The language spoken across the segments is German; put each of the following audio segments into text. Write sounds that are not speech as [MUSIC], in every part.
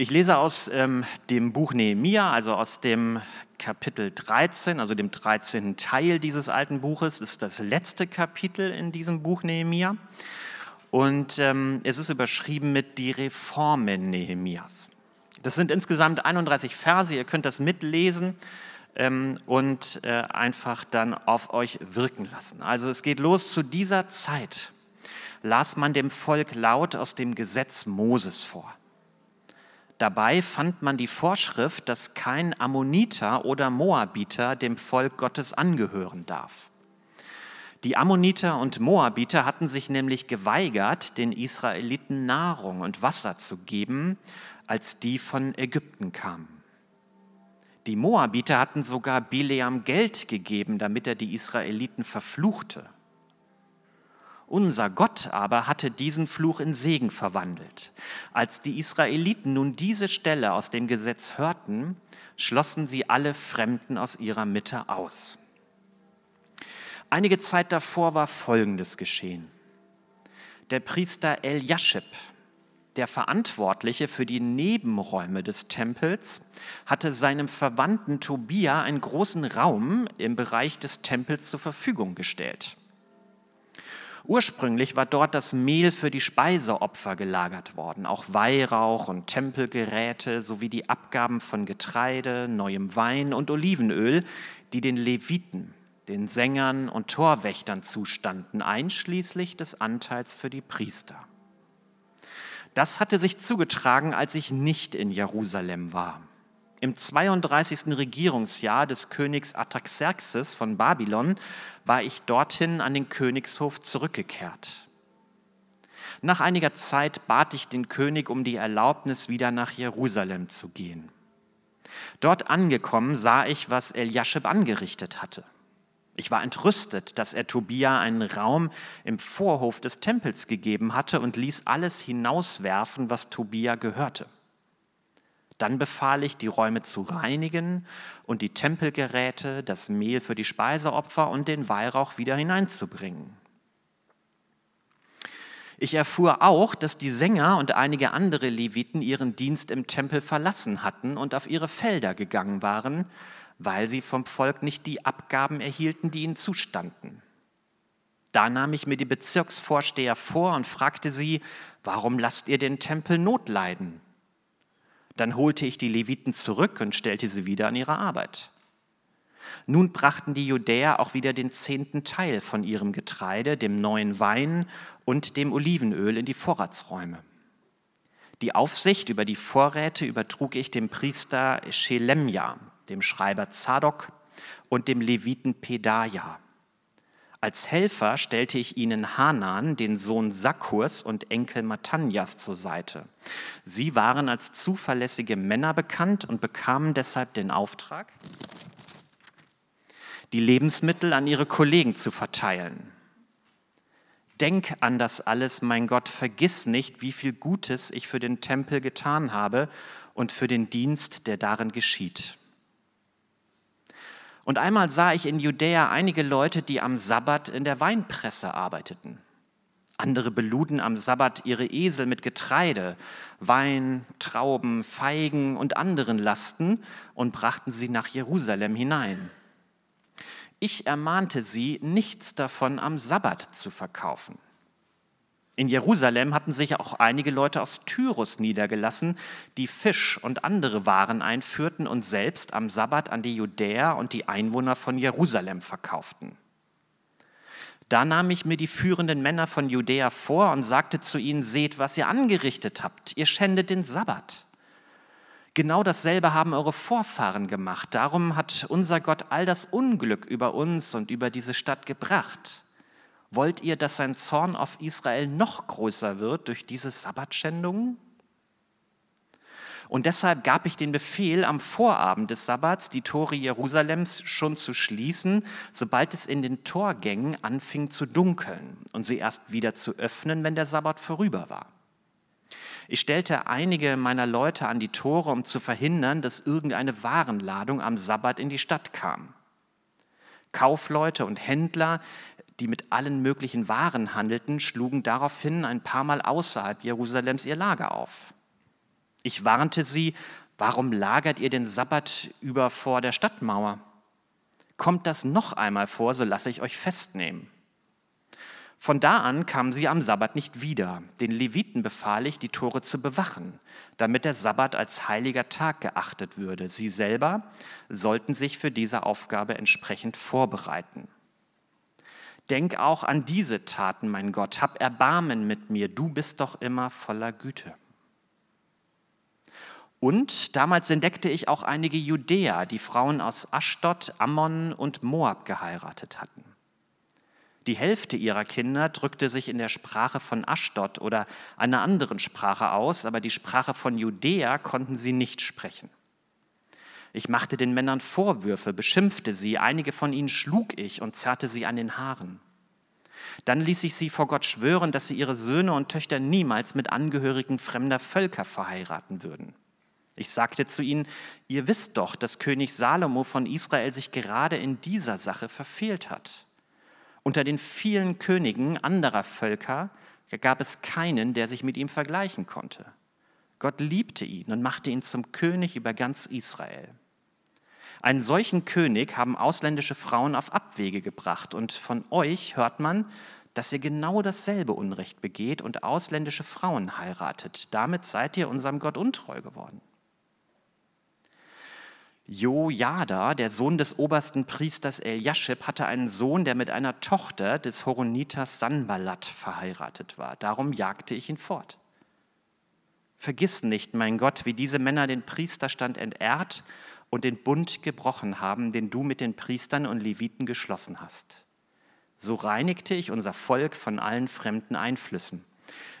Ich lese aus ähm, dem Buch Nehemia, also aus dem Kapitel 13, also dem 13. Teil dieses alten Buches. Das ist das letzte Kapitel in diesem Buch Nehemia. Und ähm, es ist überschrieben mit die Reformen Nehemias. Das sind insgesamt 31 Verse, ihr könnt das mitlesen ähm, und äh, einfach dann auf euch wirken lassen. Also es geht los zu dieser Zeit. Las man dem Volk laut aus dem Gesetz Moses vor. Dabei fand man die Vorschrift, dass kein Ammoniter oder Moabiter dem Volk Gottes angehören darf. Die Ammoniter und Moabiter hatten sich nämlich geweigert, den Israeliten Nahrung und Wasser zu geben, als die von Ägypten kamen. Die Moabiter hatten sogar Bileam Geld gegeben, damit er die Israeliten verfluchte. Unser Gott aber hatte diesen Fluch in Segen verwandelt. Als die Israeliten nun diese Stelle aus dem Gesetz hörten, schlossen sie alle Fremden aus ihrer Mitte aus. Einige Zeit davor war Folgendes geschehen. Der Priester Eliashib, der Verantwortliche für die Nebenräume des Tempels, hatte seinem Verwandten Tobia einen großen Raum im Bereich des Tempels zur Verfügung gestellt. Ursprünglich war dort das Mehl für die Speiseopfer gelagert worden, auch Weihrauch und Tempelgeräte sowie die Abgaben von Getreide, neuem Wein und Olivenöl, die den Leviten, den Sängern und Torwächtern zustanden, einschließlich des Anteils für die Priester. Das hatte sich zugetragen, als ich nicht in Jerusalem war. Im 32. Regierungsjahr des Königs Artaxerxes von Babylon war ich dorthin an den Königshof zurückgekehrt. Nach einiger Zeit bat ich den König um die Erlaubnis, wieder nach Jerusalem zu gehen. Dort angekommen sah ich, was Eliashib angerichtet hatte. Ich war entrüstet, dass er Tobia einen Raum im Vorhof des Tempels gegeben hatte und ließ alles hinauswerfen, was Tobia gehörte. Dann befahl ich, die Räume zu reinigen und die Tempelgeräte, das Mehl für die Speiseopfer und den Weihrauch wieder hineinzubringen. Ich erfuhr auch, dass die Sänger und einige andere Leviten ihren Dienst im Tempel verlassen hatten und auf ihre Felder gegangen waren, weil sie vom Volk nicht die Abgaben erhielten, die ihnen zustanden. Da nahm ich mir die Bezirksvorsteher vor und fragte sie, warum lasst ihr den Tempel notleiden? Dann holte ich die Leviten zurück und stellte sie wieder an ihre Arbeit. Nun brachten die Judäer auch wieder den zehnten Teil von ihrem Getreide, dem neuen Wein und dem Olivenöl in die Vorratsräume. Die Aufsicht über die Vorräte übertrug ich dem Priester Schelemja, dem Schreiber Zadok und dem Leviten Pedaja. Als Helfer stellte ich ihnen Hanan, den Sohn Sakkurs und Enkel Matanjas zur Seite. Sie waren als zuverlässige Männer bekannt und bekamen deshalb den Auftrag, die Lebensmittel an ihre Kollegen zu verteilen. Denk an das alles, mein Gott, vergiss nicht, wie viel Gutes ich für den Tempel getan habe und für den Dienst, der darin geschieht. Und einmal sah ich in Judäa einige Leute, die am Sabbat in der Weinpresse arbeiteten. Andere beluden am Sabbat ihre Esel mit Getreide, Wein, Trauben, Feigen und anderen Lasten und brachten sie nach Jerusalem hinein. Ich ermahnte sie, nichts davon am Sabbat zu verkaufen. In Jerusalem hatten sich auch einige Leute aus Tyrus niedergelassen, die Fisch und andere Waren einführten und selbst am Sabbat an die Judäer und die Einwohner von Jerusalem verkauften. Da nahm ich mir die führenden Männer von Judäa vor und sagte zu ihnen, seht, was ihr angerichtet habt, ihr schändet den Sabbat. Genau dasselbe haben eure Vorfahren gemacht, darum hat unser Gott all das Unglück über uns und über diese Stadt gebracht. Wollt ihr, dass sein Zorn auf Israel noch größer wird durch diese Sabbatschändungen? Und deshalb gab ich den Befehl, am Vorabend des Sabbats die Tore Jerusalems schon zu schließen, sobald es in den Torgängen anfing zu dunkeln und sie erst wieder zu öffnen, wenn der Sabbat vorüber war. Ich stellte einige meiner Leute an die Tore, um zu verhindern, dass irgendeine Warenladung am Sabbat in die Stadt kam. Kaufleute und Händler, die mit allen möglichen Waren handelten, schlugen daraufhin ein paar Mal außerhalb Jerusalems ihr Lager auf. Ich warnte sie, warum lagert ihr den Sabbat über vor der Stadtmauer? Kommt das noch einmal vor, so lasse ich euch festnehmen. Von da an kamen sie am Sabbat nicht wieder. Den Leviten befahl ich, die Tore zu bewachen, damit der Sabbat als heiliger Tag geachtet würde. Sie selber sollten sich für diese Aufgabe entsprechend vorbereiten. Denk auch an diese Taten, mein Gott. Hab Erbarmen mit mir. Du bist doch immer voller Güte. Und damals entdeckte ich auch einige Judäer, die Frauen aus Aschdod, Ammon und Moab geheiratet hatten. Die Hälfte ihrer Kinder drückte sich in der Sprache von Aschdod oder einer anderen Sprache aus, aber die Sprache von Judäa konnten sie nicht sprechen. Ich machte den Männern Vorwürfe, beschimpfte sie, einige von ihnen schlug ich und zerrte sie an den Haaren. Dann ließ ich sie vor Gott schwören, dass sie ihre Söhne und Töchter niemals mit Angehörigen fremder Völker verheiraten würden. Ich sagte zu ihnen, ihr wisst doch, dass König Salomo von Israel sich gerade in dieser Sache verfehlt hat. Unter den vielen Königen anderer Völker gab es keinen, der sich mit ihm vergleichen konnte. Gott liebte ihn und machte ihn zum König über ganz Israel. Einen solchen König haben ausländische Frauen auf Abwege gebracht und von euch hört man, dass ihr genau dasselbe Unrecht begeht und ausländische Frauen heiratet. Damit seid ihr unserem Gott untreu geworden. Jojada, der Sohn des obersten Priesters Eliaschib, hatte einen Sohn, der mit einer Tochter des Horoniters Sanballat verheiratet war. Darum jagte ich ihn fort. Vergiss nicht, mein Gott, wie diese Männer den Priesterstand entehrt und den Bund gebrochen haben, den du mit den Priestern und Leviten geschlossen hast. So reinigte ich unser Volk von allen fremden Einflüssen.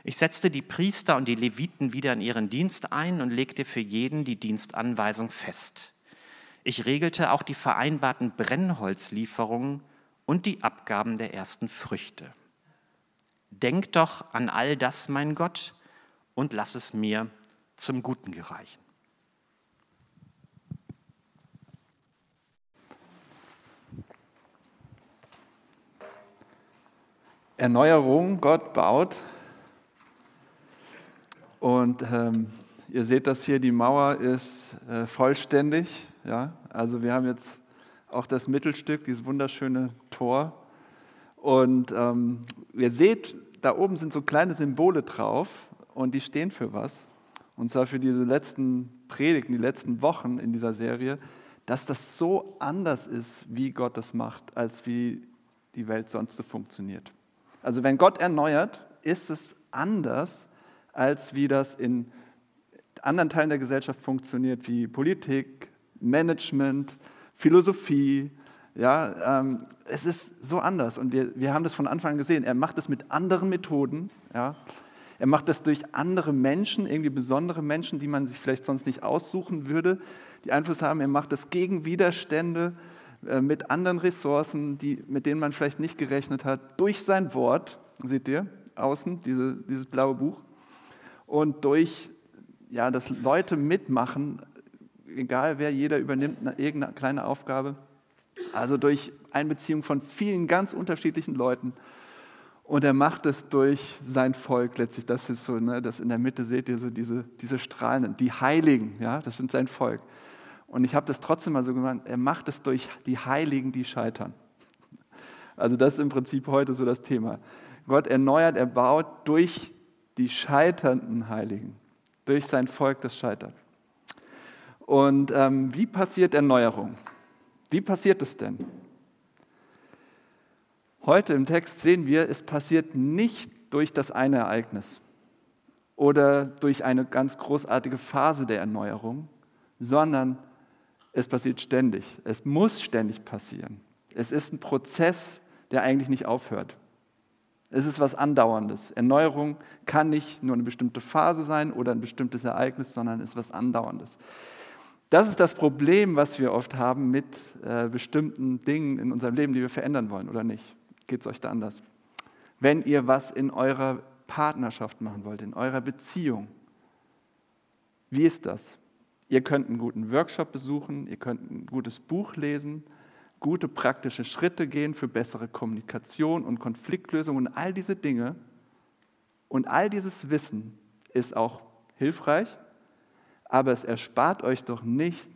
Ich setzte die Priester und die Leviten wieder in ihren Dienst ein und legte für jeden die Dienstanweisung fest. Ich regelte auch die vereinbarten Brennholzlieferungen und die Abgaben der ersten Früchte. Denk doch an all das, mein Gott, und lass es mir zum Guten gereichen. Erneuerung, Gott baut. Und ähm, ihr seht das hier, die Mauer ist äh, vollständig. Ja? Also wir haben jetzt auch das Mittelstück, dieses wunderschöne Tor. Und ähm, ihr seht, da oben sind so kleine Symbole drauf und die stehen für was. Und zwar für diese letzten Predigten, die letzten Wochen in dieser Serie, dass das so anders ist, wie Gott das macht, als wie die Welt sonst so funktioniert. Also wenn Gott erneuert, ist es anders, als wie das in anderen Teilen der Gesellschaft funktioniert, wie Politik, Management, Philosophie. Ja, ähm, es ist so anders und wir, wir haben das von Anfang an gesehen. Er macht es mit anderen Methoden. Ja. Er macht das durch andere Menschen, irgendwie besondere Menschen, die man sich vielleicht sonst nicht aussuchen würde, die Einfluss haben. Er macht das gegen Widerstände mit anderen Ressourcen, die, mit denen man vielleicht nicht gerechnet hat, durch sein Wort, seht ihr, außen, diese, dieses blaue Buch, und durch, ja, dass Leute mitmachen, egal wer, jeder übernimmt eine, irgendeine kleine Aufgabe. Also durch Einbeziehung von vielen ganz unterschiedlichen Leuten. Und er macht es durch sein Volk letztlich. Das ist so, ne, das in der Mitte seht ihr so diese, diese Strahlen, die Heiligen, ja, das sind sein Volk. Und ich habe das trotzdem mal so gemacht, er macht es durch die Heiligen, die scheitern. Also das ist im Prinzip heute so das Thema. Gott erneuert, er baut durch die scheiternden Heiligen, durch sein Volk, das scheitert. Und ähm, wie passiert Erneuerung? Wie passiert es denn? Heute im Text sehen wir, es passiert nicht durch das eine Ereignis oder durch eine ganz großartige Phase der Erneuerung, sondern es passiert ständig. Es muss ständig passieren. Es ist ein Prozess, der eigentlich nicht aufhört. Es ist was Andauerndes. Erneuerung kann nicht nur eine bestimmte Phase sein oder ein bestimmtes Ereignis, sondern es ist was Andauerndes. Das ist das Problem, was wir oft haben mit äh, bestimmten Dingen in unserem Leben, die wir verändern wollen oder nicht. Geht es euch da anders? Wenn ihr was in eurer Partnerschaft machen wollt, in eurer Beziehung, wie ist das? Ihr könnt einen guten Workshop besuchen, ihr könnt ein gutes Buch lesen, gute praktische Schritte gehen für bessere Kommunikation und Konfliktlösung und all diese Dinge. Und all dieses Wissen ist auch hilfreich, Aber es erspart euch doch nicht,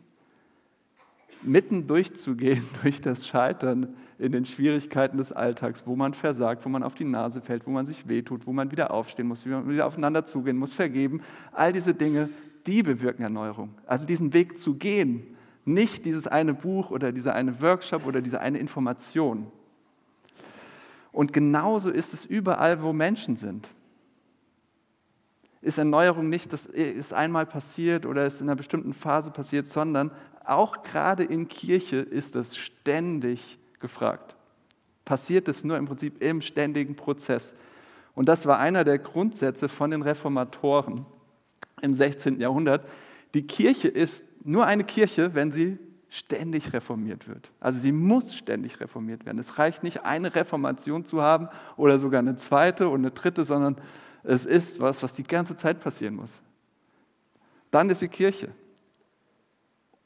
mitten durchzugehen [LAUGHS] durch das Scheitern in den Schwierigkeiten des Alltags, wo man versagt, wo man auf die Nase fällt, wo man sich wehtut, wo man wieder aufstehen muss, wie man wieder aufeinander zugehen muss, vergeben. All diese Dinge, die bewirken Erneuerung. Also diesen Weg zu gehen, nicht dieses eine Buch oder dieser eine Workshop oder diese eine Information. Und genauso ist es überall, wo Menschen sind. Ist Erneuerung nicht, das ist einmal passiert oder ist in einer bestimmten Phase passiert, sondern auch gerade in Kirche ist das ständig gefragt. Passiert es nur im Prinzip im ständigen Prozess. Und das war einer der Grundsätze von den Reformatoren im 16. Jahrhundert. Die Kirche ist nur eine Kirche, wenn sie ständig reformiert wird. Also sie muss ständig reformiert werden. Es reicht nicht, eine Reformation zu haben oder sogar eine zweite und eine dritte, sondern es ist was, was die ganze Zeit passieren muss. Dann ist die Kirche.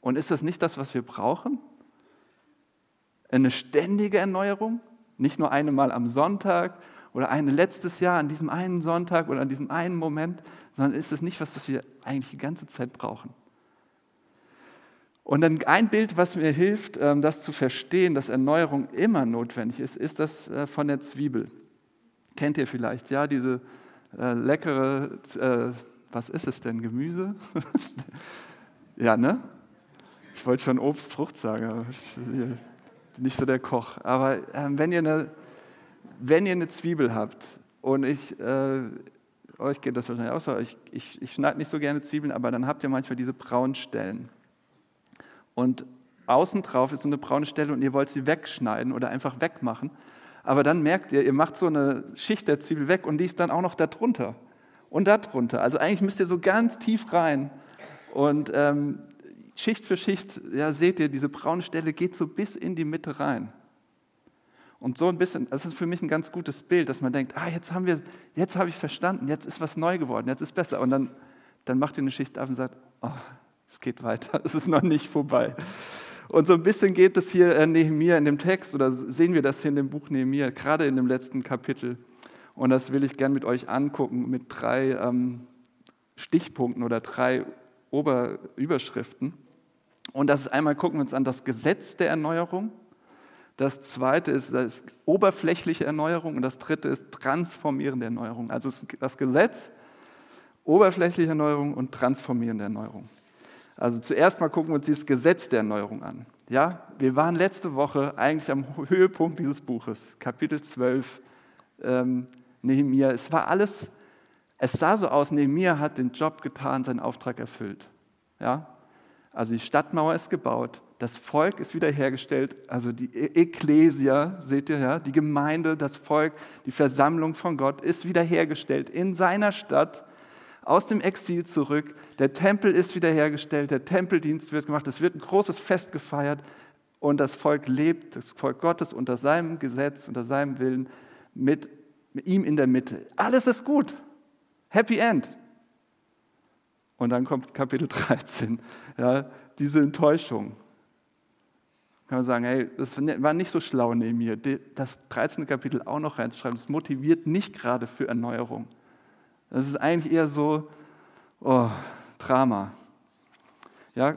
Und ist das nicht das, was wir brauchen? Eine ständige Erneuerung? Nicht nur einmal am Sonntag oder eine letztes Jahr an diesem einen Sonntag oder an diesem einen Moment, sondern ist es nicht was, was wir eigentlich die ganze Zeit brauchen? Und dann ein Bild, was mir hilft, ähm, das zu verstehen, dass Erneuerung immer notwendig ist, ist das äh, von der Zwiebel. Kennt ihr vielleicht, ja, diese äh, leckere, äh, was ist es denn, Gemüse? [LAUGHS] ja, ne? Ich wollte schon Obst, Frucht sagen, aber ich bin nicht so der Koch. Aber ähm, wenn, ihr eine, wenn ihr eine Zwiebel habt und ich, äh, euch geht das wahrscheinlich auch so, ich, ich, ich schneide nicht so gerne Zwiebeln, aber dann habt ihr manchmal diese braunen Stellen. Und außen drauf ist so eine braune Stelle und ihr wollt sie wegschneiden oder einfach wegmachen. Aber dann merkt ihr, ihr macht so eine Schicht der Zwiebel weg und die ist dann auch noch darunter und darunter. Also eigentlich müsst ihr so ganz tief rein. Und ähm, Schicht für Schicht, ja, seht ihr, diese braune Stelle geht so bis in die Mitte rein. Und so ein bisschen, das ist für mich ein ganz gutes Bild, dass man denkt, ah, jetzt haben wir, jetzt habe ich es verstanden, jetzt ist was neu geworden, jetzt ist besser. Und dann, dann macht ihr eine Schicht ab und sagt, oh, es geht weiter, [LAUGHS] es ist noch nicht vorbei. Und so ein bisschen geht es hier in Nehemiah in dem Text, oder sehen wir das hier in dem Buch Nehemiah, gerade in dem letzten Kapitel. Und das will ich gern mit euch angucken, mit drei ähm, Stichpunkten oder drei Oberüberschriften. Und das ist einmal, gucken wir uns an, das Gesetz der Erneuerung. Das zweite ist das oberflächliche Erneuerung und das dritte ist transformierende Erneuerung. Also das Gesetz, oberflächliche Erneuerung und transformierende Erneuerung. Also zuerst mal gucken wir uns dieses Gesetz der Erneuerung an. Ja, wir waren letzte Woche eigentlich am Höhepunkt dieses Buches, Kapitel 12, ähm, Nehemiah. Es war alles, es sah so aus, Nehemiah hat den Job getan, seinen Auftrag erfüllt. Ja, also die Stadtmauer ist gebaut, das Volk ist wiederhergestellt, also die e- Ekklesia, seht ihr ja, die Gemeinde, das Volk, die Versammlung von Gott ist wiederhergestellt in seiner Stadt aus dem Exil zurück. Der Tempel ist wiederhergestellt, der Tempeldienst wird gemacht, es wird ein großes Fest gefeiert und das Volk lebt, das Volk Gottes unter seinem Gesetz, unter seinem Willen, mit, mit ihm in der Mitte. Alles ist gut. Happy End. Und dann kommt Kapitel 13, ja, diese Enttäuschung. Kann man sagen, hey, das war nicht so schlau neben mir, das 13. Kapitel auch noch reinzuschreiben. Das motiviert nicht gerade für Erneuerung. Das ist eigentlich eher so oh, Drama. Ja,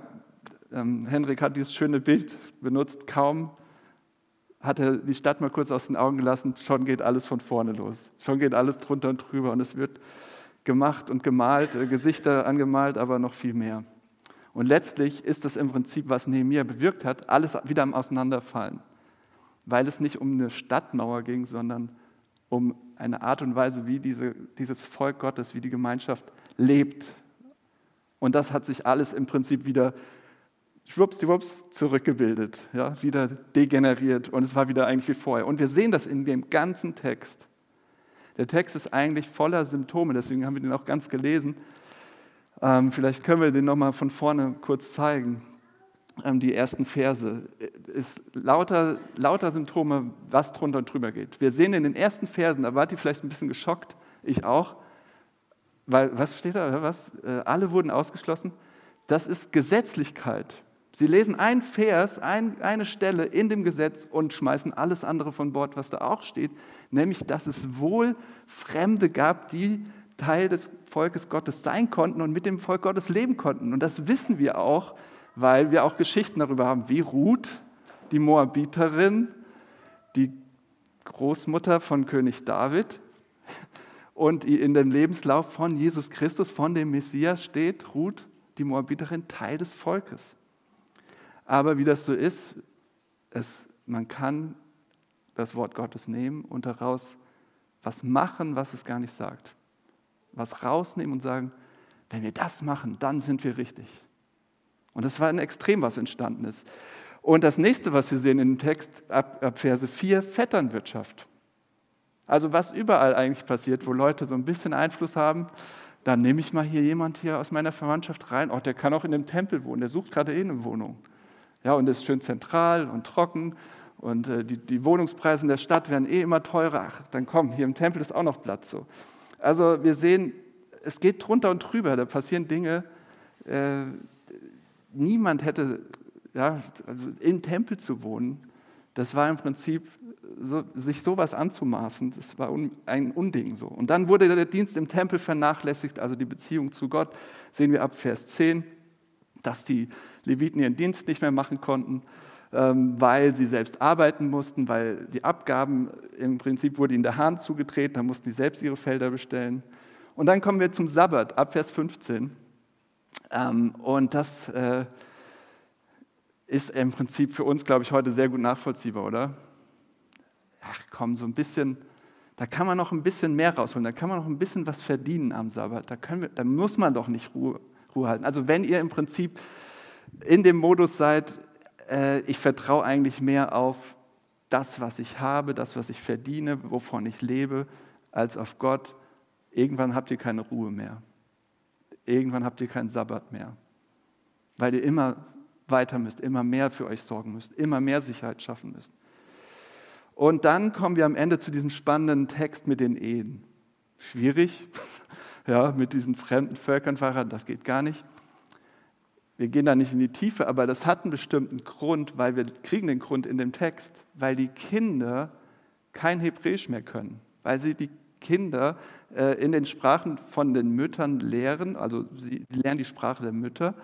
ähm, Henrik hat dieses schöne Bild benutzt. Kaum hat er die Stadt mal kurz aus den Augen gelassen, schon geht alles von vorne los. Schon geht alles drunter und drüber und es wird gemacht und gemalt, äh, Gesichter angemalt, aber noch viel mehr. Und letztlich ist das im Prinzip, was Nehemiah bewirkt hat, alles wieder am Auseinanderfallen, weil es nicht um eine Stadtmauer ging, sondern um eine Art und Weise, wie diese, dieses Volk Gottes, wie die Gemeinschaft lebt. Und das hat sich alles im Prinzip wieder schwuppsdiwupps zurückgebildet, ja, wieder degeneriert und es war wieder eigentlich wie vorher. Und wir sehen das in dem ganzen Text. Der Text ist eigentlich voller Symptome, deswegen haben wir den auch ganz gelesen. Ähm, vielleicht können wir den nochmal von vorne kurz zeigen. Ähm, die ersten Verse, ist lauter, lauter Symptome, was drunter und drüber geht. Wir sehen in den ersten Versen, da wart ihr vielleicht ein bisschen geschockt, ich auch, weil, was steht da, was? Äh, alle wurden ausgeschlossen. Das ist Gesetzlichkeit. Sie lesen einen Vers, ein, eine Stelle in dem Gesetz und schmeißen alles andere von Bord, was da auch steht, nämlich, dass es wohl Fremde gab, die Teil des Volkes Gottes sein konnten und mit dem Volk Gottes leben konnten. Und das wissen wir auch, weil wir auch Geschichten darüber haben, wie Ruth, die Moabiterin, die Großmutter von König David, und in dem Lebenslauf von Jesus Christus, von dem Messias steht Ruth, die Moabiterin, Teil des Volkes. Aber wie das so ist, es, man kann das Wort Gottes nehmen und daraus was machen, was es gar nicht sagt. Was rausnehmen und sagen, wenn wir das machen, dann sind wir richtig. Und das war ein Extrem, was entstanden ist. Und das nächste, was wir sehen in dem Text ab, ab Verse 4, Vetternwirtschaft. Also was überall eigentlich passiert, wo Leute so ein bisschen Einfluss haben, dann nehme ich mal hier jemand hier aus meiner Verwandtschaft rein. Oh, der kann auch in dem Tempel wohnen, der sucht gerade eh eine Wohnung. Ja, und ist schön zentral und trocken und äh, die, die Wohnungspreise in der Stadt werden eh immer teurer. Ach, dann komm, hier im Tempel ist auch noch Platz so. Also wir sehen, es geht drunter und drüber, da passieren Dinge. Äh, niemand hätte, ja, also im Tempel zu wohnen, das war im Prinzip so, sich sowas anzumaßen, das war ein Unding so. Und dann wurde der Dienst im Tempel vernachlässigt, also die Beziehung zu Gott, sehen wir ab Vers 10, dass die Leviten ihren Dienst nicht mehr machen konnten, ähm, weil sie selbst arbeiten mussten, weil die Abgaben im Prinzip wurde ihnen der Hahn zugedreht, da mussten sie selbst ihre Felder bestellen. Und dann kommen wir zum Sabbat, ab Vers 15. Ähm, und das äh, ist im Prinzip für uns, glaube ich, heute sehr gut nachvollziehbar, oder? ach komm, so ein bisschen, da kann man noch ein bisschen mehr rausholen, da kann man noch ein bisschen was verdienen am Sabbat, da, wir, da muss man doch nicht Ruhe, Ruhe halten. Also wenn ihr im Prinzip in dem Modus seid, äh, ich vertraue eigentlich mehr auf das, was ich habe, das, was ich verdiene, wovon ich lebe, als auf Gott, irgendwann habt ihr keine Ruhe mehr. Irgendwann habt ihr keinen Sabbat mehr, weil ihr immer weiter müsst, immer mehr für euch sorgen müsst, immer mehr Sicherheit schaffen müsst. Und dann kommen wir am Ende zu diesem spannenden Text mit den Ehen. Schwierig, [LAUGHS] ja, mit diesen fremden Völkern verheiratet, das geht gar nicht. Wir gehen da nicht in die Tiefe, aber das hat einen bestimmten Grund, weil wir kriegen den Grund in dem Text, weil die Kinder kein Hebräisch mehr können, weil sie die Kinder äh, in den Sprachen von den Müttern lehren, also sie lernen die Sprache der Mütter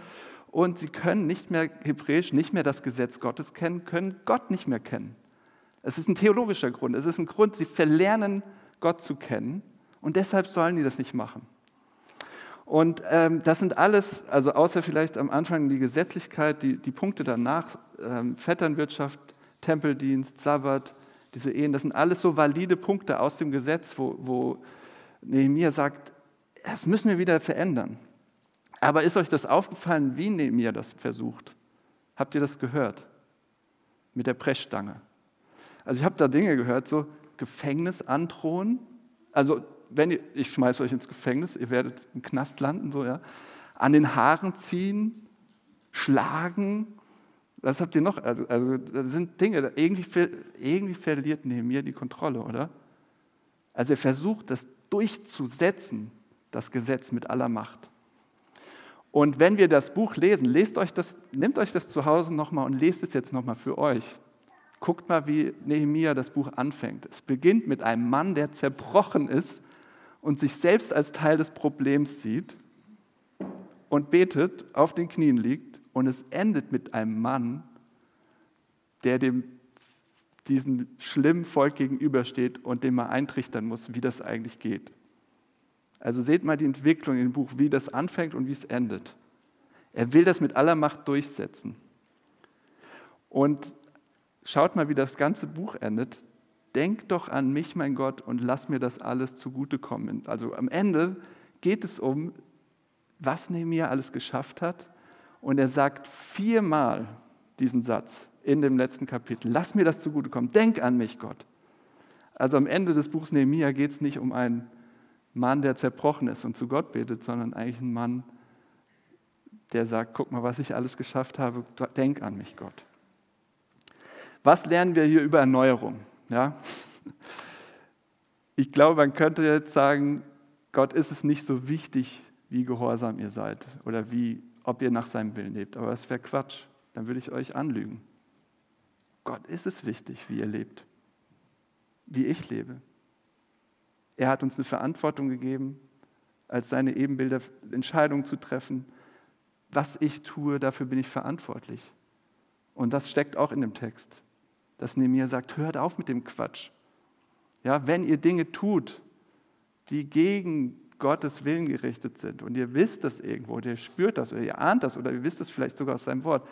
und sie können nicht mehr Hebräisch, nicht mehr das Gesetz Gottes kennen, können Gott nicht mehr kennen. Es ist ein theologischer Grund. Es ist ein Grund, sie verlernen, Gott zu kennen und deshalb sollen die das nicht machen. Und ähm, das sind alles, also außer vielleicht am Anfang die Gesetzlichkeit, die, die Punkte danach, ähm, Vetternwirtschaft, Tempeldienst, Sabbat, diese Ehen, das sind alles so valide Punkte aus dem Gesetz, wo, wo Nehemiah sagt, das müssen wir wieder verändern. Aber ist euch das aufgefallen, wie Nehemiah das versucht? Habt ihr das gehört? Mit der Pressstange. Also ich habe da Dinge gehört, so Gefängnis androhen. Also wenn ihr, ich schmeiße euch ins Gefängnis, ihr werdet im Knast landen, so ja. An den Haaren ziehen, schlagen. Was habt ihr noch? Also, also das sind Dinge, irgendwie, irgendwie verliert neben mir die Kontrolle, oder? Also er versucht, das durchzusetzen, das Gesetz mit aller Macht. Und wenn wir das Buch lesen, lest euch das, nehmt euch das zu Hause nochmal und lest es jetzt nochmal für euch. Guckt mal, wie Nehemia das Buch anfängt. Es beginnt mit einem Mann, der zerbrochen ist und sich selbst als Teil des Problems sieht und betet, auf den Knien liegt. Und es endet mit einem Mann, der dem diesem schlimmen Volk gegenübersteht und dem man eintrichtern muss, wie das eigentlich geht. Also seht mal die Entwicklung im Buch, wie das anfängt und wie es endet. Er will das mit aller Macht durchsetzen. Und Schaut mal, wie das ganze Buch endet. Denk doch an mich, mein Gott, und lass mir das alles zugutekommen. Also am Ende geht es um, was Nehemiah alles geschafft hat. Und er sagt viermal diesen Satz in dem letzten Kapitel. Lass mir das zugutekommen. Denk an mich, Gott. Also am Ende des Buchs Nehemiah geht es nicht um einen Mann, der zerbrochen ist und zu Gott betet, sondern eigentlich einen Mann, der sagt, guck mal, was ich alles geschafft habe. Denk an mich, Gott. Was lernen wir hier über Erneuerung? Ja? Ich glaube, man könnte jetzt sagen, Gott ist es nicht so wichtig, wie gehorsam ihr seid oder wie, ob ihr nach seinem Willen lebt. Aber das wäre Quatsch. Dann würde ich euch anlügen. Gott ist es wichtig, wie ihr lebt, wie ich lebe. Er hat uns eine Verantwortung gegeben als seine Ebenbilder Entscheidungen zu treffen. Was ich tue, dafür bin ich verantwortlich. Und das steckt auch in dem Text, dass Nehemiah sagt, hört auf mit dem Quatsch. Ja, wenn ihr Dinge tut, die gegen Gottes Willen gerichtet sind und ihr wisst das irgendwo, oder ihr spürt das oder ihr ahnt das oder ihr wisst es vielleicht sogar aus seinem Wort,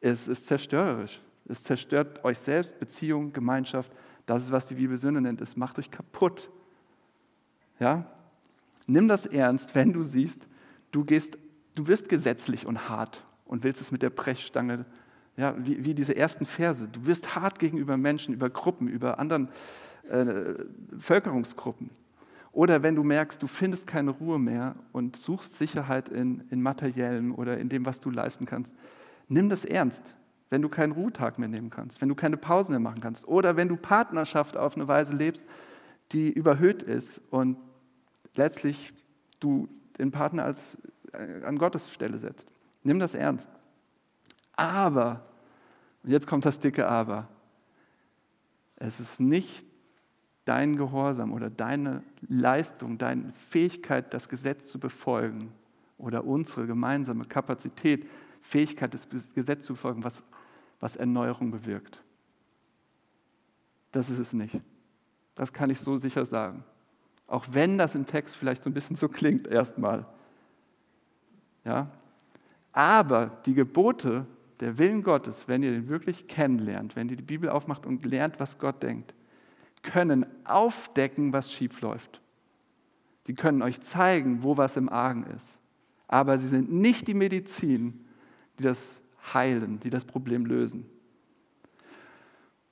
es ist zerstörerisch. Es zerstört euch selbst, Beziehung, Gemeinschaft. Das ist, was die Bibel Sünde nennt. Es macht euch kaputt. Ja? Nimm das ernst, wenn du siehst, du, gehst, du wirst gesetzlich und hart und willst es mit der Brechstange, ja, wie, wie diese ersten Verse. Du wirst hart gegenüber Menschen, über Gruppen, über anderen äh, Völkerungsgruppen. Oder wenn du merkst, du findest keine Ruhe mehr und suchst Sicherheit in, in materiellem oder in dem, was du leisten kannst, nimm das ernst wenn du keinen Ruhetag mehr nehmen kannst, wenn du keine Pausen mehr machen kannst oder wenn du Partnerschaft auf eine Weise lebst, die überhöht ist und letztlich du den Partner als, äh, an Gottes Stelle setzt. Nimm das ernst. Aber, und jetzt kommt das dicke Aber, es ist nicht dein Gehorsam oder deine Leistung, deine Fähigkeit, das Gesetz zu befolgen oder unsere gemeinsame Kapazität, Fähigkeit, das Gesetz zu befolgen, was was Erneuerung bewirkt. Das ist es nicht. Das kann ich so sicher sagen. Auch wenn das im Text vielleicht so ein bisschen so klingt erstmal. Ja? Aber die Gebote, der Willen Gottes, wenn ihr den wirklich kennenlernt, wenn ihr die Bibel aufmacht und lernt, was Gott denkt, können aufdecken, was schief läuft. Sie können euch zeigen, wo was im Argen ist. Aber sie sind nicht die Medizin, die das heilen, die das Problem lösen.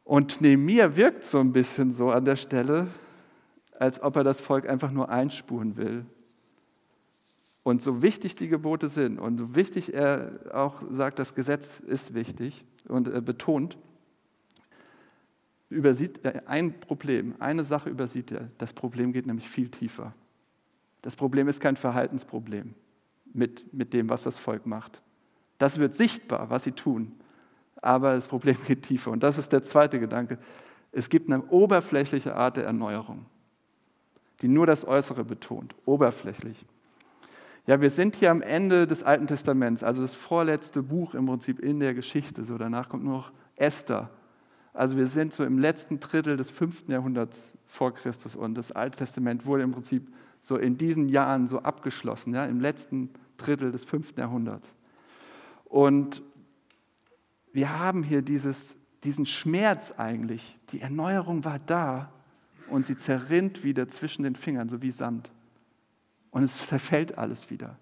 Und Nehemiah wirkt so ein bisschen so an der Stelle, als ob er das Volk einfach nur einspuren will. Und so wichtig die Gebote sind und so wichtig er auch sagt, das Gesetz ist wichtig und betont, übersieht er ein Problem, eine Sache übersieht er. Das Problem geht nämlich viel tiefer. Das Problem ist kein Verhaltensproblem mit, mit dem, was das Volk macht. Das wird sichtbar, was sie tun. Aber das Problem geht tiefer. Und das ist der zweite Gedanke. Es gibt eine oberflächliche Art der Erneuerung, die nur das Äußere betont, oberflächlich. Ja, wir sind hier am Ende des Alten Testaments, also das vorletzte Buch im Prinzip in der Geschichte. So, danach kommt nur noch Esther. Also wir sind so im letzten Drittel des fünften Jahrhunderts vor Christus und das Alte Testament wurde im Prinzip so in diesen Jahren so abgeschlossen, ja, im letzten Drittel des fünften Jahrhunderts. Und wir haben hier dieses, diesen Schmerz eigentlich. Die Erneuerung war da und sie zerrinnt wieder zwischen den Fingern, so wie Sand. Und es zerfällt alles wieder.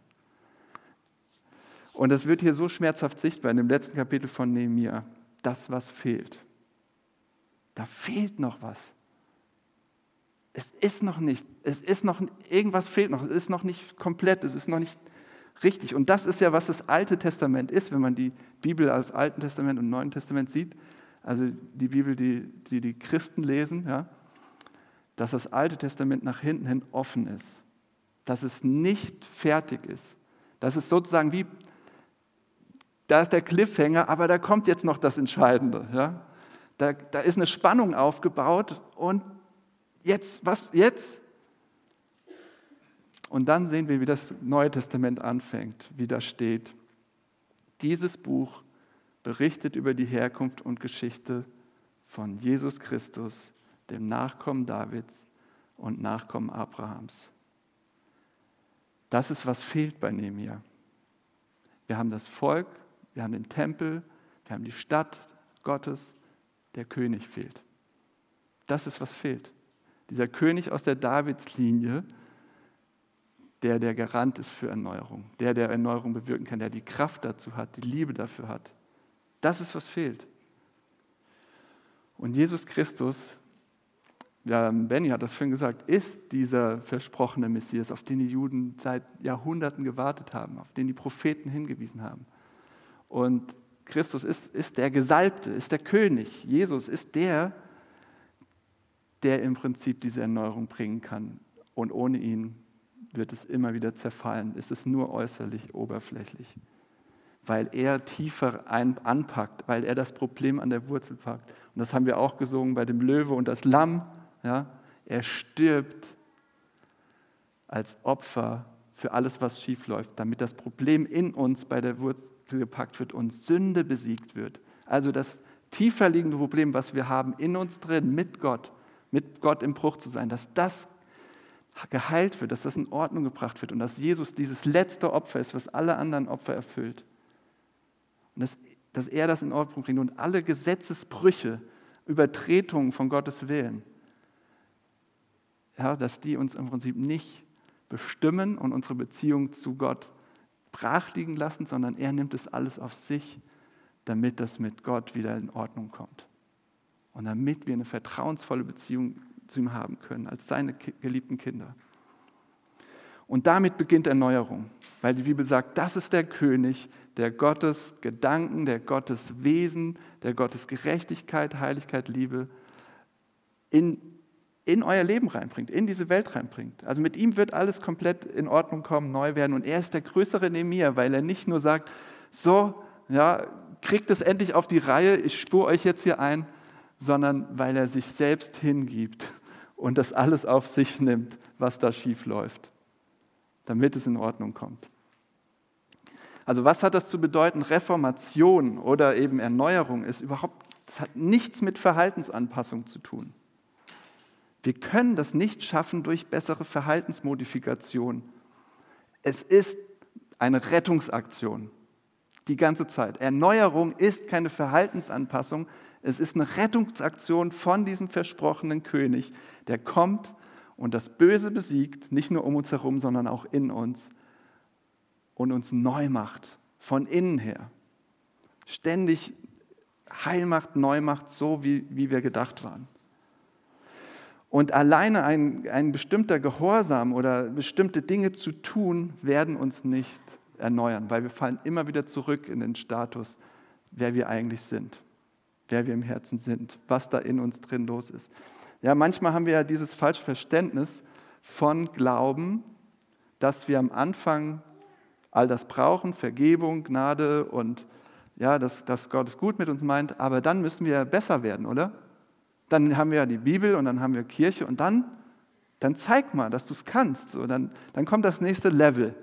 Und das wird hier so schmerzhaft sichtbar in dem letzten Kapitel von Nehemiah. Das, was fehlt. Da fehlt noch was. Es ist noch nicht, es ist noch, irgendwas fehlt noch, es ist noch nicht komplett, es ist noch nicht richtig. Und das ist ja, was das Alte Testament ist, wenn man die Bibel als Alten Testament und Neuen Testament sieht. Also die Bibel, die die, die Christen lesen, ja, dass das Alte Testament nach hinten hin offen ist. Dass es nicht fertig ist. Das ist sozusagen wie, da ist der Cliffhanger, aber da kommt jetzt noch das Entscheidende. Ja. Da, da ist eine Spannung aufgebaut und jetzt, was jetzt? Und dann sehen wir, wie das Neue Testament anfängt, wie da steht. Dieses Buch berichtet über die Herkunft und Geschichte von Jesus Christus, dem Nachkommen Davids und Nachkommen Abrahams. Das ist, was fehlt bei Nehemiah. Wir haben das Volk, wir haben den Tempel, wir haben die Stadt Gottes, der König fehlt. Das ist, was fehlt. Dieser König aus der Davidslinie, der der Garant ist für Erneuerung, der der Erneuerung bewirken kann, der die Kraft dazu hat, die Liebe dafür hat. Das ist, was fehlt. Und Jesus Christus, Benny hat das vorhin gesagt, ist dieser versprochene Messias, auf den die Juden seit Jahrhunderten gewartet haben, auf den die Propheten hingewiesen haben. Und Christus ist, ist der Gesalbte, ist der König. Jesus ist der, der im Prinzip diese Erneuerung bringen kann. Und ohne ihn wird es immer wieder zerfallen. Es ist nur äußerlich, oberflächlich. Weil er tiefer anpackt, weil er das Problem an der Wurzel packt. Und das haben wir auch gesungen bei dem Löwe und das Lamm. Ja? Er stirbt als Opfer für alles, was schief läuft, damit das Problem in uns bei der Wurzel gepackt wird und Sünde besiegt wird. Also das tiefer liegende Problem, was wir haben in uns drin, mit Gott, mit Gott im Bruch zu sein, dass das geheilt wird, dass das in Ordnung gebracht wird und dass Jesus dieses letzte Opfer ist, was alle anderen Opfer erfüllt. Und dass, dass er das in Ordnung bringt und alle Gesetzesbrüche, Übertretungen von Gottes Willen, ja, dass die uns im Prinzip nicht bestimmen und unsere Beziehung zu Gott brach liegen lassen, sondern er nimmt es alles auf sich, damit das mit Gott wieder in Ordnung kommt. Und damit wir eine vertrauensvolle Beziehung zu ihm haben können, als seine geliebten Kinder. Und damit beginnt Erneuerung, weil die Bibel sagt, das ist der König, der Gottes Gedanken, der Gottes Wesen, der Gottes Gerechtigkeit, Heiligkeit, Liebe in in euer Leben reinbringt, in diese Welt reinbringt. Also mit ihm wird alles komplett in Ordnung kommen, neu werden. Und er ist der Größere neben mir, weil er nicht nur sagt, so, ja, kriegt es endlich auf die Reihe, ich spüre euch jetzt hier ein, sondern weil er sich selbst hingibt und das alles auf sich nimmt, was da schief läuft, damit es in Ordnung kommt. Also was hat das zu bedeuten? Reformation oder eben Erneuerung ist überhaupt, das hat nichts mit Verhaltensanpassung zu tun. Wir können das nicht schaffen durch bessere Verhaltensmodifikation. Es ist eine Rettungsaktion. Die ganze Zeit. Erneuerung ist keine Verhaltensanpassung. Es ist eine Rettungsaktion von diesem versprochenen König, der kommt und das Böse besiegt, nicht nur um uns herum, sondern auch in uns und uns neu macht, von innen her. Ständig heil macht, neu macht, so wie, wie wir gedacht waren. Und alleine ein, ein bestimmter Gehorsam oder bestimmte Dinge zu tun, werden uns nicht erneuern, weil wir fallen immer wieder zurück in den Status, wer wir eigentlich sind, wer wir im Herzen sind, was da in uns drin los ist. Ja, manchmal haben wir ja dieses falsche Verständnis von Glauben, dass wir am Anfang all das brauchen, Vergebung, Gnade und ja, dass, dass Gott es gut mit uns meint, aber dann müssen wir besser werden, oder? Dann haben wir ja die Bibel und dann haben wir Kirche und dann, dann zeig mal, dass du es kannst. So, dann, dann kommt das nächste Level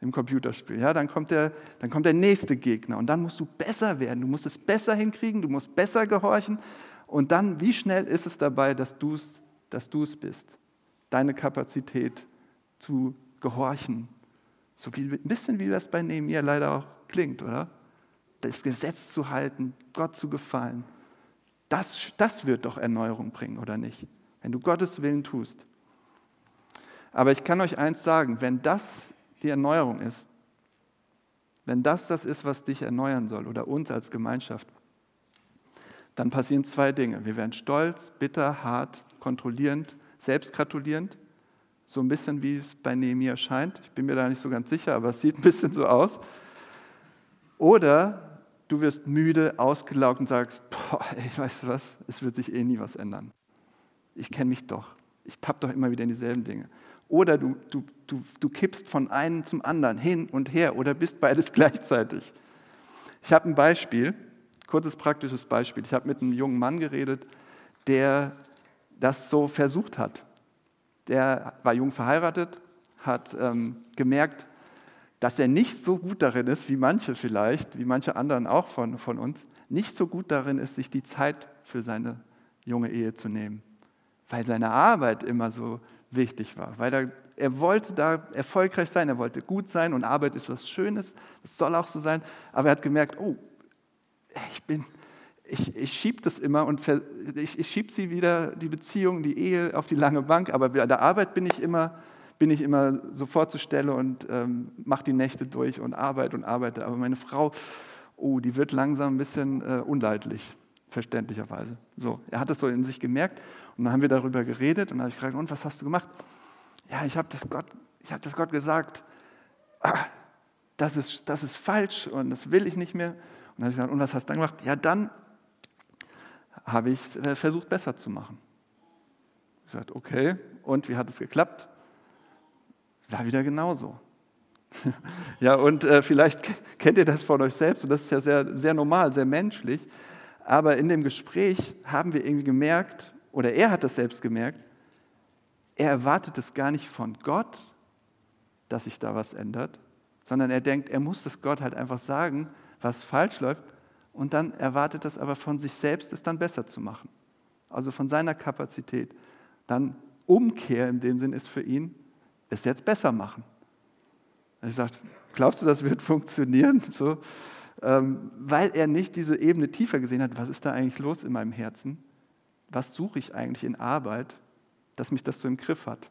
im Computerspiel. Ja, dann, kommt der, dann kommt der nächste Gegner und dann musst du besser werden. Du musst es besser hinkriegen, du musst besser gehorchen. Und dann, wie schnell ist es dabei, dass du es dass bist? Deine Kapazität zu gehorchen. So wie, ein bisschen wie das bei Nehemiah leider auch klingt, oder? Das Gesetz zu halten, Gott zu gefallen. Das, das wird doch Erneuerung bringen, oder nicht? Wenn du Gottes Willen tust. Aber ich kann euch eins sagen, wenn das die Erneuerung ist, wenn das das ist, was dich erneuern soll oder uns als Gemeinschaft, dann passieren zwei Dinge. Wir werden stolz, bitter, hart, kontrollierend, selbstgratulierend, so ein bisschen wie es bei Nehemiah scheint. Ich bin mir da nicht so ganz sicher, aber es sieht ein bisschen so aus. Oder du wirst müde, ausgelaugt und sagst, boah, ey, weißt du was, es wird sich eh nie was ändern. Ich kenne mich doch. Ich tapp doch immer wieder in dieselben Dinge. Oder du, du, du, du kippst von einem zum anderen hin und her oder bist beides [LAUGHS] gleichzeitig. Ich habe ein Beispiel, kurzes praktisches Beispiel. Ich habe mit einem jungen Mann geredet, der das so versucht hat. Der war jung verheiratet, hat ähm, gemerkt, dass er nicht so gut darin ist, wie manche vielleicht, wie manche anderen auch von, von uns, nicht so gut darin ist, sich die Zeit für seine junge Ehe zu nehmen, weil seine Arbeit immer so wichtig war, weil er, er wollte da erfolgreich sein, er wollte gut sein und Arbeit ist was Schönes, das soll auch so sein, aber er hat gemerkt, oh, ich bin, ich, ich schiebe das immer und ich, ich schiebe sie wieder, die Beziehung, die Ehe auf die lange Bank, aber bei der Arbeit bin ich immer bin ich immer sofort zur Stelle und ähm, mache die Nächte durch und arbeite und arbeite. Aber meine Frau, oh, die wird langsam ein bisschen äh, unleidlich, verständlicherweise. So, er hat es so in sich gemerkt und dann haben wir darüber geredet und habe ich gefragt, und was hast du gemacht? Ja, ich habe das Gott, ich habe das Gott gesagt. Ah, das ist, das ist falsch und das will ich nicht mehr. Und dann habe ich gesagt, und was hast du dann gemacht? Ja, dann habe ich äh, versucht, besser zu machen. Ich gesagt, okay, und wie hat es geklappt? War wieder genauso. [LAUGHS] ja, und äh, vielleicht kennt ihr das von euch selbst und das ist ja sehr, sehr normal, sehr menschlich. Aber in dem Gespräch haben wir irgendwie gemerkt, oder er hat das selbst gemerkt, er erwartet es gar nicht von Gott, dass sich da was ändert, sondern er denkt, er muss das Gott halt einfach sagen, was falsch läuft und dann erwartet das aber von sich selbst, es dann besser zu machen. Also von seiner Kapazität. Dann Umkehr in dem Sinn ist für ihn, es jetzt besser machen. Er sagt, glaubst du, das wird funktionieren? [LAUGHS] So, ähm, weil er nicht diese Ebene tiefer gesehen hat, was ist da eigentlich los in meinem Herzen? Was suche ich eigentlich in Arbeit, dass mich das so im Griff hat?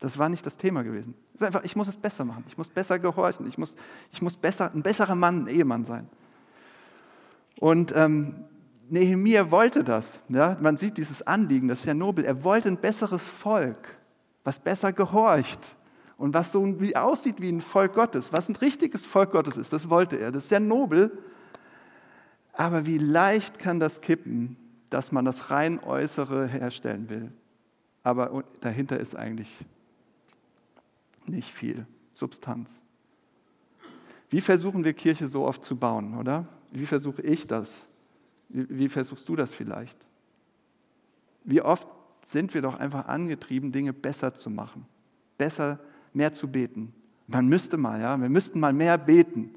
Das war nicht das Thema gewesen. Es ist einfach, ich muss es besser machen, ich muss besser gehorchen, ich muss, ich muss besser, ein besserer Mann, ein Ehemann sein. Und ähm, Nehemiah wollte das. Ja? Man sieht dieses Anliegen, das ist ja nobel. Er wollte ein besseres Volk, was besser gehorcht und was so wie aussieht wie ein Volk Gottes, was ein richtiges Volk Gottes ist. Das wollte er. Das ist ja nobel. Aber wie leicht kann das kippen, dass man das rein Äußere herstellen will. Aber dahinter ist eigentlich nicht viel Substanz. Wie versuchen wir Kirche so oft zu bauen, oder? Wie versuche ich das? Wie versuchst du das vielleicht? Wie oft sind wir doch einfach angetrieben, Dinge besser zu machen, besser, mehr zu beten. Man müsste mal, ja, wir müssten mal mehr beten.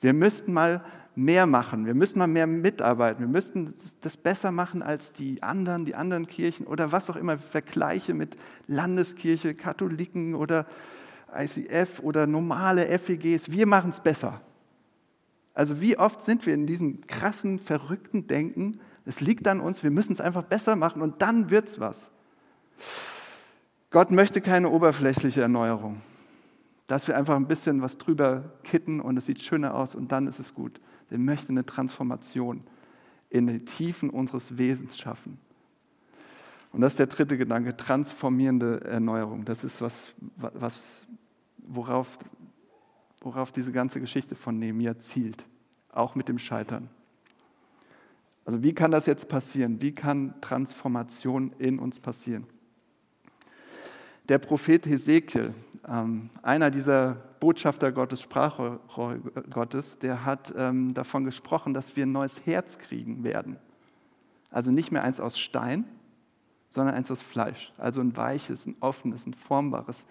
Wir müssten mal mehr machen. Wir müssten mal mehr mitarbeiten. Wir müssten das besser machen als die anderen, die anderen Kirchen oder was auch immer. Vergleiche mit Landeskirche, Katholiken oder ICF oder normale FEGs. Wir machen es besser. Also wie oft sind wir in diesem krassen, verrückten Denken, es liegt an uns, wir müssen es einfach besser machen und dann wird es was. Gott möchte keine oberflächliche Erneuerung, dass wir einfach ein bisschen was drüber kitten und es sieht schöner aus und dann ist es gut. Er möchte eine Transformation in die Tiefen unseres Wesens schaffen. Und das ist der dritte Gedanke, transformierende Erneuerung. Das ist was, was worauf worauf diese ganze Geschichte von Nehemiah zielt, auch mit dem Scheitern. Also wie kann das jetzt passieren? Wie kann Transformation in uns passieren? Der Prophet Hesekiel, ähm, einer dieser Botschafter Gottes, Sprachrohr Gottes, der hat ähm, davon gesprochen, dass wir ein neues Herz kriegen werden. Also nicht mehr eins aus Stein, sondern eins aus Fleisch. Also ein weiches, ein offenes, ein formbares,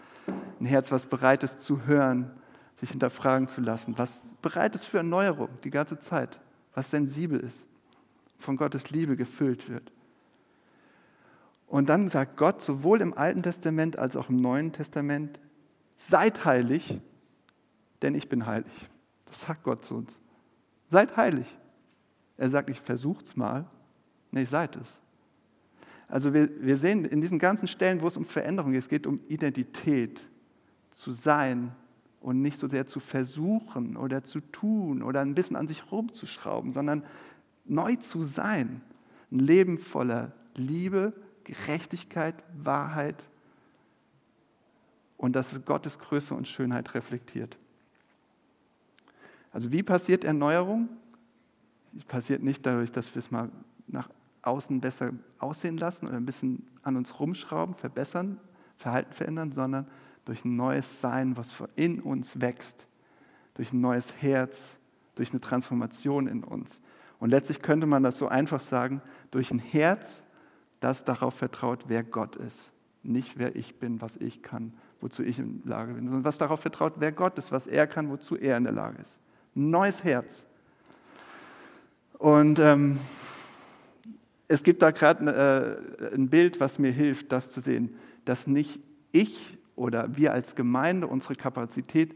ein Herz, was bereit ist zu hören, sich hinterfragen zu lassen, was bereit ist für Erneuerung die ganze Zeit, was sensibel ist, von Gottes Liebe gefüllt wird. Und dann sagt Gott sowohl im Alten Testament als auch im Neuen Testament, seid heilig, denn ich bin heilig. Das sagt Gott zu uns. Seid heilig. Er sagt nicht, versucht's mal. Nee, seid es. Also wir, wir sehen in diesen ganzen Stellen, wo es um Veränderung geht, es geht um Identität, zu sein, und nicht so sehr zu versuchen oder zu tun oder ein bisschen an sich rumzuschrauben, sondern neu zu sein. Ein Leben voller Liebe, Gerechtigkeit, Wahrheit und dass es Gottes Größe und Schönheit reflektiert. Also wie passiert Erneuerung? Sie passiert nicht dadurch, dass wir es mal nach außen besser aussehen lassen oder ein bisschen an uns rumschrauben, verbessern, Verhalten verändern, sondern durch ein neues Sein, was in uns wächst, durch ein neues Herz, durch eine Transformation in uns. Und letztlich könnte man das so einfach sagen, durch ein Herz, das darauf vertraut, wer Gott ist. Nicht wer ich bin, was ich kann, wozu ich in der Lage bin, sondern was darauf vertraut, wer Gott ist, was er kann, wozu er in der Lage ist. Neues Herz. Und ähm, es gibt da gerade äh, ein Bild, was mir hilft, das zu sehen, dass nicht ich oder wir als Gemeinde, unsere Kapazität,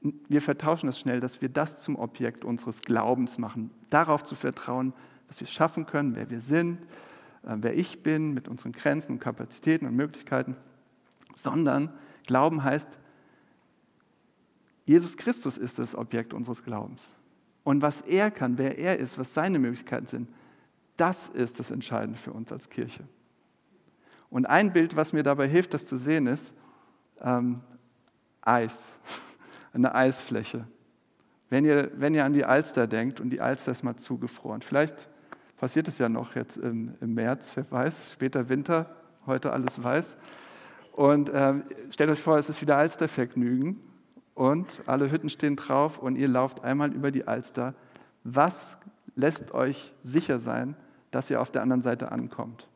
wir vertauschen das schnell, dass wir das zum Objekt unseres Glaubens machen, darauf zu vertrauen, was wir schaffen können, wer wir sind, äh, wer ich bin, mit unseren Grenzen und Kapazitäten und Möglichkeiten, sondern Glauben heißt, Jesus Christus ist das Objekt unseres Glaubens. Und was er kann, wer er ist, was seine Möglichkeiten sind, das ist das Entscheidende für uns als Kirche. Und ein Bild, was mir dabei hilft, das zu sehen, ist, ähm, Eis, [LAUGHS] eine Eisfläche. Wenn ihr, wenn ihr an die Alster denkt und die Alster ist mal zugefroren, vielleicht passiert es ja noch jetzt im, im März, wer weiß, später Winter, heute alles weiß. Und ähm, stellt euch vor, es ist wieder Alstervergnügen und alle Hütten stehen drauf und ihr lauft einmal über die Alster. Was lässt euch sicher sein, dass ihr auf der anderen Seite ankommt?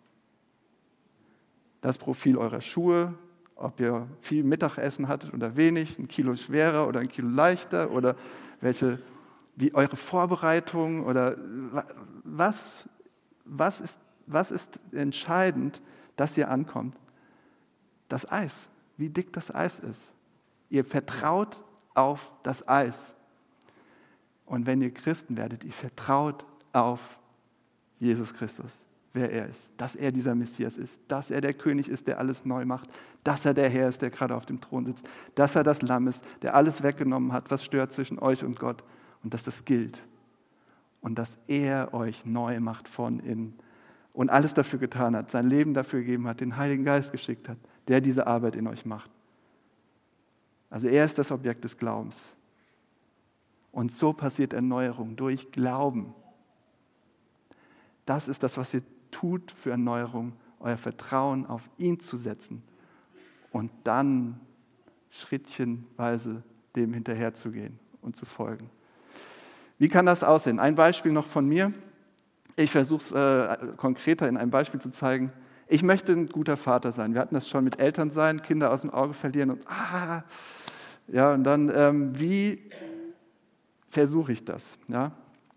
Das Profil eurer Schuhe, ob ihr viel Mittagessen hattet oder wenig, ein Kilo schwerer oder ein Kilo leichter oder welche, wie eure Vorbereitung oder was, was, ist, was ist entscheidend, dass ihr ankommt? Das Eis, wie dick das Eis ist. Ihr vertraut auf das Eis. Und wenn ihr Christen werdet, ihr vertraut auf Jesus Christus wer er ist, dass er dieser Messias ist, dass er der König ist, der alles neu macht, dass er der Herr ist, der gerade auf dem Thron sitzt, dass er das Lamm ist, der alles weggenommen hat, was stört zwischen euch und Gott und dass das gilt und dass er euch neu macht von innen und alles dafür getan hat, sein Leben dafür gegeben hat, den Heiligen Geist geschickt hat, der diese Arbeit in euch macht. Also er ist das Objekt des Glaubens. Und so passiert Erneuerung durch Glauben. Das ist das, was ihr tut für Erneuerung, euer Vertrauen auf ihn zu setzen und dann schrittchenweise dem hinterherzugehen und zu folgen. Wie kann das aussehen? Ein Beispiel noch von mir. Ich versuche es äh, konkreter in einem Beispiel zu zeigen. Ich möchte ein guter Vater sein. Wir hatten das schon mit Eltern sein, Kinder aus dem Auge verlieren und ah, ja, und dann, ähm, wie versuche ich das? Ja?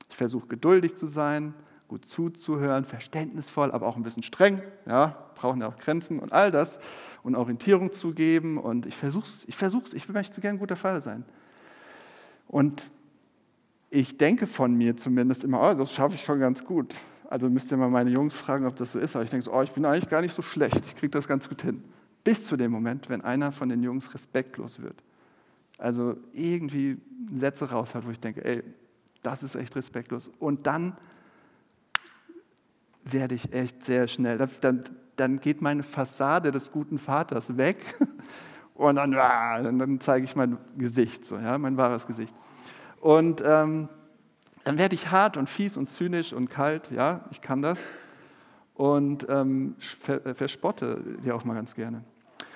Ich versuche geduldig zu sein, gut zuzuhören, verständnisvoll, aber auch ein bisschen streng. Ja, brauchen ja auch Grenzen und all das und Orientierung zu geben. Und ich versuche es, ich versuche ich möchte gerne ein guter Vater sein. Und ich denke von mir zumindest immer, oh, das schaffe ich schon ganz gut. Also müsst ihr mal meine Jungs fragen, ob das so ist. Aber ich denke so, oh, ich bin eigentlich gar nicht so schlecht, ich kriege das ganz gut hin. Bis zu dem Moment, wenn einer von den Jungs respektlos wird. Also irgendwie Sätze raus hat, wo ich denke, ey, das ist echt respektlos. Und dann werde ich echt sehr schnell. Dann, dann geht meine Fassade des guten Vaters weg [LAUGHS] und dann, ah, dann zeige ich mein Gesicht, so, ja, mein wahres Gesicht. Und ähm, dann werde ich hart und fies und zynisch und kalt, ja, ich kann das. Und ähm, verspotte die auch mal ganz gerne.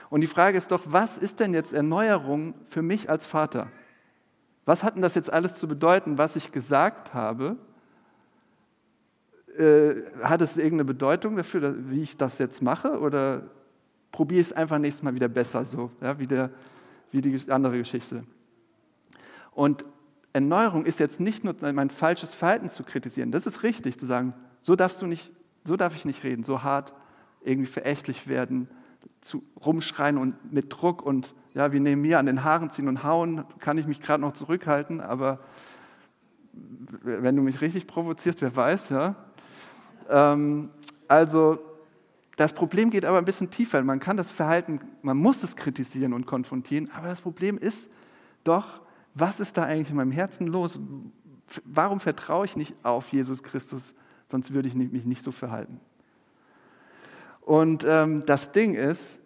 Und die Frage ist doch, was ist denn jetzt Erneuerung für mich als Vater? Was hat denn das jetzt alles zu bedeuten, was ich gesagt habe? Äh, hat es irgendeine Bedeutung dafür, wie ich das jetzt mache? Oder probiere ich es einfach nächstes Mal wieder besser, so ja, wie, der, wie die andere Geschichte? Und Erneuerung ist jetzt nicht nur mein falsches Verhalten zu kritisieren. Das ist richtig, zu sagen, so darfst du nicht, so darf ich nicht reden, so hart irgendwie verächtlich werden, zu, rumschreien und mit Druck und ja, wie neben mir an den Haaren ziehen und hauen, kann ich mich gerade noch zurückhalten, aber wenn du mich richtig provozierst, wer weiß, ja, ähm, also das Problem geht aber ein bisschen tiefer. Man kann das Verhalten, man muss es kritisieren und konfrontieren, aber das Problem ist doch, was ist da eigentlich in meinem Herzen los? Warum vertraue ich nicht auf Jesus Christus? Sonst würde ich mich nicht so verhalten. Und ähm, das Ding ist,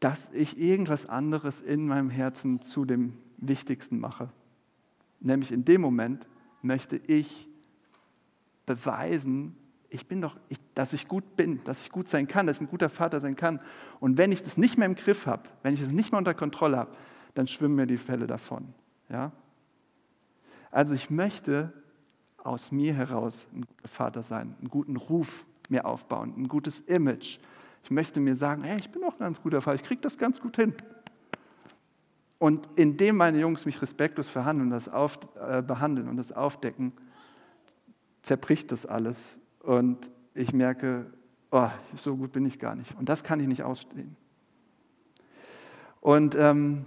dass ich irgendwas anderes in meinem Herzen zu dem Wichtigsten mache. Nämlich in dem Moment möchte ich beweisen, ich bin doch, ich, dass ich gut bin, dass ich gut sein kann, dass ich ein guter Vater sein kann. Und wenn ich das nicht mehr im Griff habe, wenn ich es nicht mehr unter Kontrolle habe, dann schwimmen mir die Fälle davon. Ja? Also ich möchte aus mir heraus ein guter Vater sein, einen guten Ruf mir aufbauen, ein gutes Image. Ich möchte mir sagen, hey, ich bin auch ein ganz guter Vater, ich kriege das ganz gut hin. Und indem meine Jungs mich respektlos verhandeln, das auf, äh, behandeln und das aufdecken, zerbricht das alles und ich merke, oh, so gut bin ich gar nicht. Und das kann ich nicht ausstehen. Und ähm,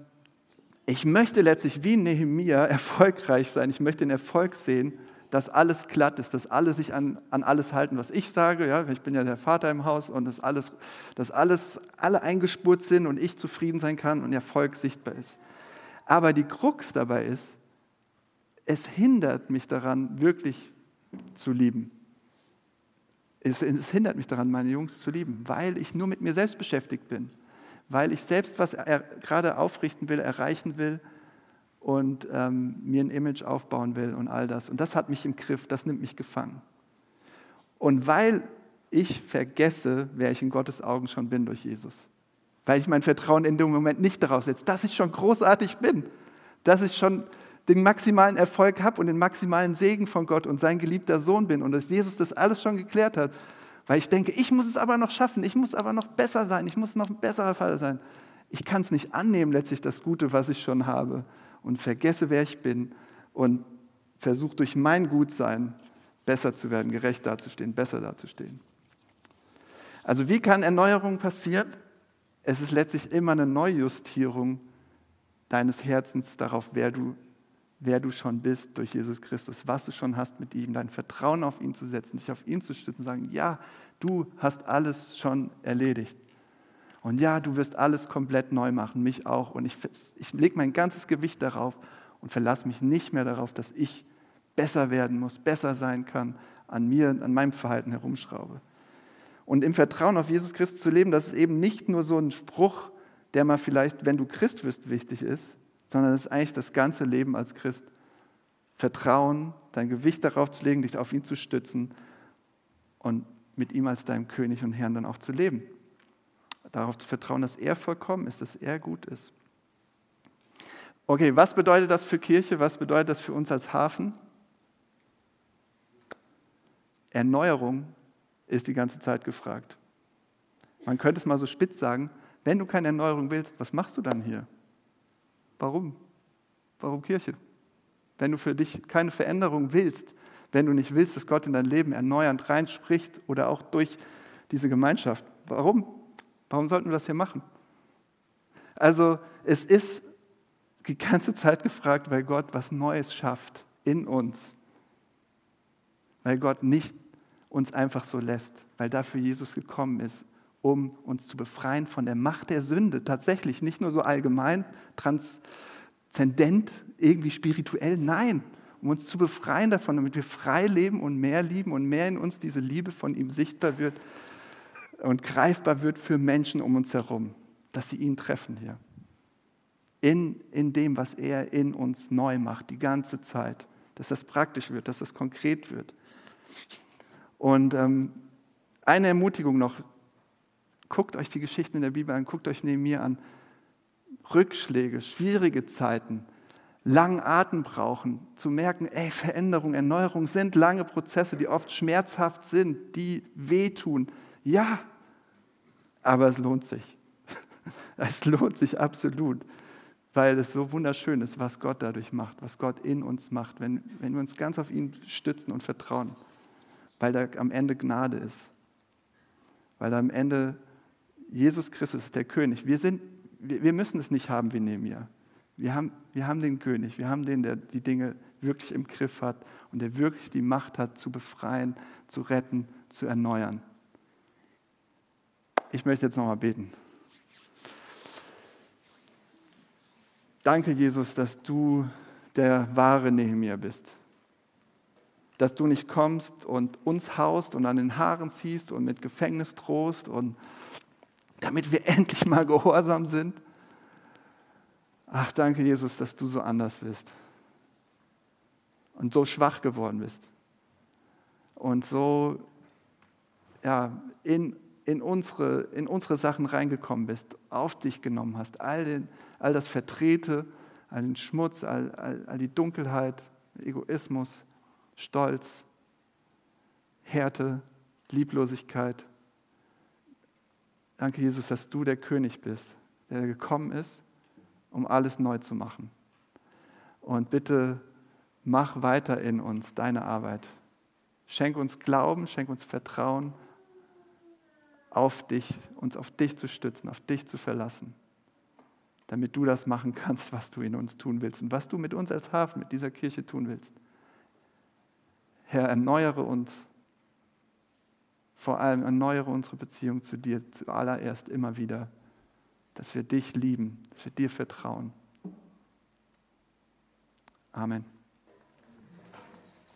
ich möchte letztlich wie Nehemia [LAUGHS] erfolgreich sein. Ich möchte den Erfolg sehen, dass alles glatt ist, dass alle sich an, an alles halten, was ich sage. Ja, ich bin ja der Vater im Haus und dass alles, dass alles, alle eingespurt sind und ich zufrieden sein kann und Erfolg sichtbar ist. Aber die Krux dabei ist, es hindert mich daran, wirklich zu lieben. Es, es, hindert mich daran, meine Jungs zu lieben, weil ich nur mit mir selbst beschäftigt bin, weil ich selbst was er, gerade aufrichten will, erreichen will und ähm, mir ein Image aufbauen will und all das. Und das hat mich im Griff, das nimmt mich gefangen. Und weil ich vergesse, wer ich in Gottes Augen schon bin durch Jesus, weil ich mein Vertrauen in dem Moment nicht darauf setze, dass ich schon großartig bin, dass ich schon den maximalen Erfolg habe und den maximalen Segen von Gott und sein geliebter Sohn bin und dass Jesus das alles schon geklärt hat, Weil ich denke, ich muss es aber noch schaffen, ich muss aber noch besser sein, ich muss noch ein besserer Vater sein. Ich kann es nicht annehmen, letztlich das Gute, was ich schon habe und vergesse, wer ich bin und versuche durch mein Gutsein besser zu werden, gerecht dazustehen, besser dazustehen. Also wie kann Erneuerung passieren? Es ist letztlich immer eine Neujustierung deines Herzens darauf, wer du, wer du schon bist durch Jesus Christus, was du schon hast mit ihm, dein Vertrauen auf ihn zu setzen, sich auf ihn zu stützen, sagen, ja, du hast alles schon erledigt. Und ja, du wirst alles komplett neu machen, mich auch. Und ich, ich lege mein ganzes Gewicht darauf und verlasse mich nicht mehr darauf, dass ich besser werden muss, besser sein kann, an mir, an meinem Verhalten herumschraube. Und im Vertrauen auf Jesus Christus zu leben, das ist eben nicht nur so ein Spruch, der mal vielleicht, wenn du Christ wirst, wichtig ist, sondern es ist eigentlich das ganze Leben als Christ. Vertrauen, dein Gewicht darauf zu legen, dich auf ihn zu stützen und mit ihm als deinem König und Herrn dann auch zu leben. Darauf zu vertrauen, dass er vollkommen ist, dass er gut ist. Okay, was bedeutet das für Kirche? Was bedeutet das für uns als Hafen? Erneuerung ist die ganze Zeit gefragt. Man könnte es mal so spitz sagen, wenn du keine Erneuerung willst, was machst du dann hier? Warum? Warum Kirche? Wenn du für dich keine Veränderung willst, wenn du nicht willst, dass Gott in dein Leben erneuernd reinspricht oder auch durch diese Gemeinschaft, warum? Warum sollten wir das hier machen? Also es ist die ganze Zeit gefragt, weil Gott was Neues schafft in uns. Weil Gott nicht uns einfach so lässt, weil dafür Jesus gekommen ist, um uns zu befreien von der Macht der Sünde. Tatsächlich, nicht nur so allgemein, transzendent, irgendwie spirituell, nein, um uns zu befreien davon, damit wir frei leben und mehr lieben und mehr in uns diese Liebe von ihm sichtbar wird und greifbar wird für Menschen um uns herum, dass sie ihn treffen hier. In, in dem, was er in uns neu macht, die ganze Zeit. Dass das praktisch wird, dass das konkret wird. Und ähm, eine Ermutigung noch, guckt euch die Geschichten in der Bibel an, guckt euch neben mir an. Rückschläge, schwierige Zeiten, langen Atem brauchen, zu merken, ey, Veränderung, Erneuerung sind lange Prozesse, die oft schmerzhaft sind, die wehtun. Ja, aber es lohnt sich. [LAUGHS] Es lohnt sich absolut, weil es so wunderschön ist, was Gott dadurch macht, was Gott in uns macht, wenn, wenn wir uns ganz auf ihn stützen und vertrauen weil da am Ende Gnade ist. Weil da am Ende Jesus Christus ist der König. Wir, sind, wir, müssen es nicht haben wie Nehemiah. Wir haben, wir haben den König, wir haben den, der die Dinge wirklich im Griff hat und der wirklich die Macht hat, zu befreien, zu retten, zu erneuern. Ich möchte jetzt nochmal beten. Danke, Jesus, dass du der wahre Nehemiah bist dass du nicht kommst und uns haust und an den Haaren ziehst und mit Gefängnis drohst und damit wir [LAUGHS] endlich mal gehorsam sind. Ach, danke Jesus, dass du so anders bist und so schwach geworden bist und so ja, in, in, unsere, in unsere Sachen reingekommen bist, auf dich genommen hast, all, den, all das Vertrete, all den Schmutz, all, all, all die Dunkelheit, Egoismus Stolz, Härte, Lieblosigkeit. Danke, Jesus, dass du der König bist, der gekommen ist, um alles neu zu machen. Und bitte mach weiter in uns deine Arbeit. Schenk uns Glauben, schenk uns Vertrauen auf dich, uns auf dich zu stützen, auf dich zu verlassen, damit du das machen kannst, was du in uns tun willst und was du mit uns als Hafen, mit dieser Kirche tun willst. Herr, erneuere uns. Vor allem erneuere unsere Beziehung zu dir zuallererst immer wieder, dass wir dich lieben, dass wir dir vertrauen. Amen.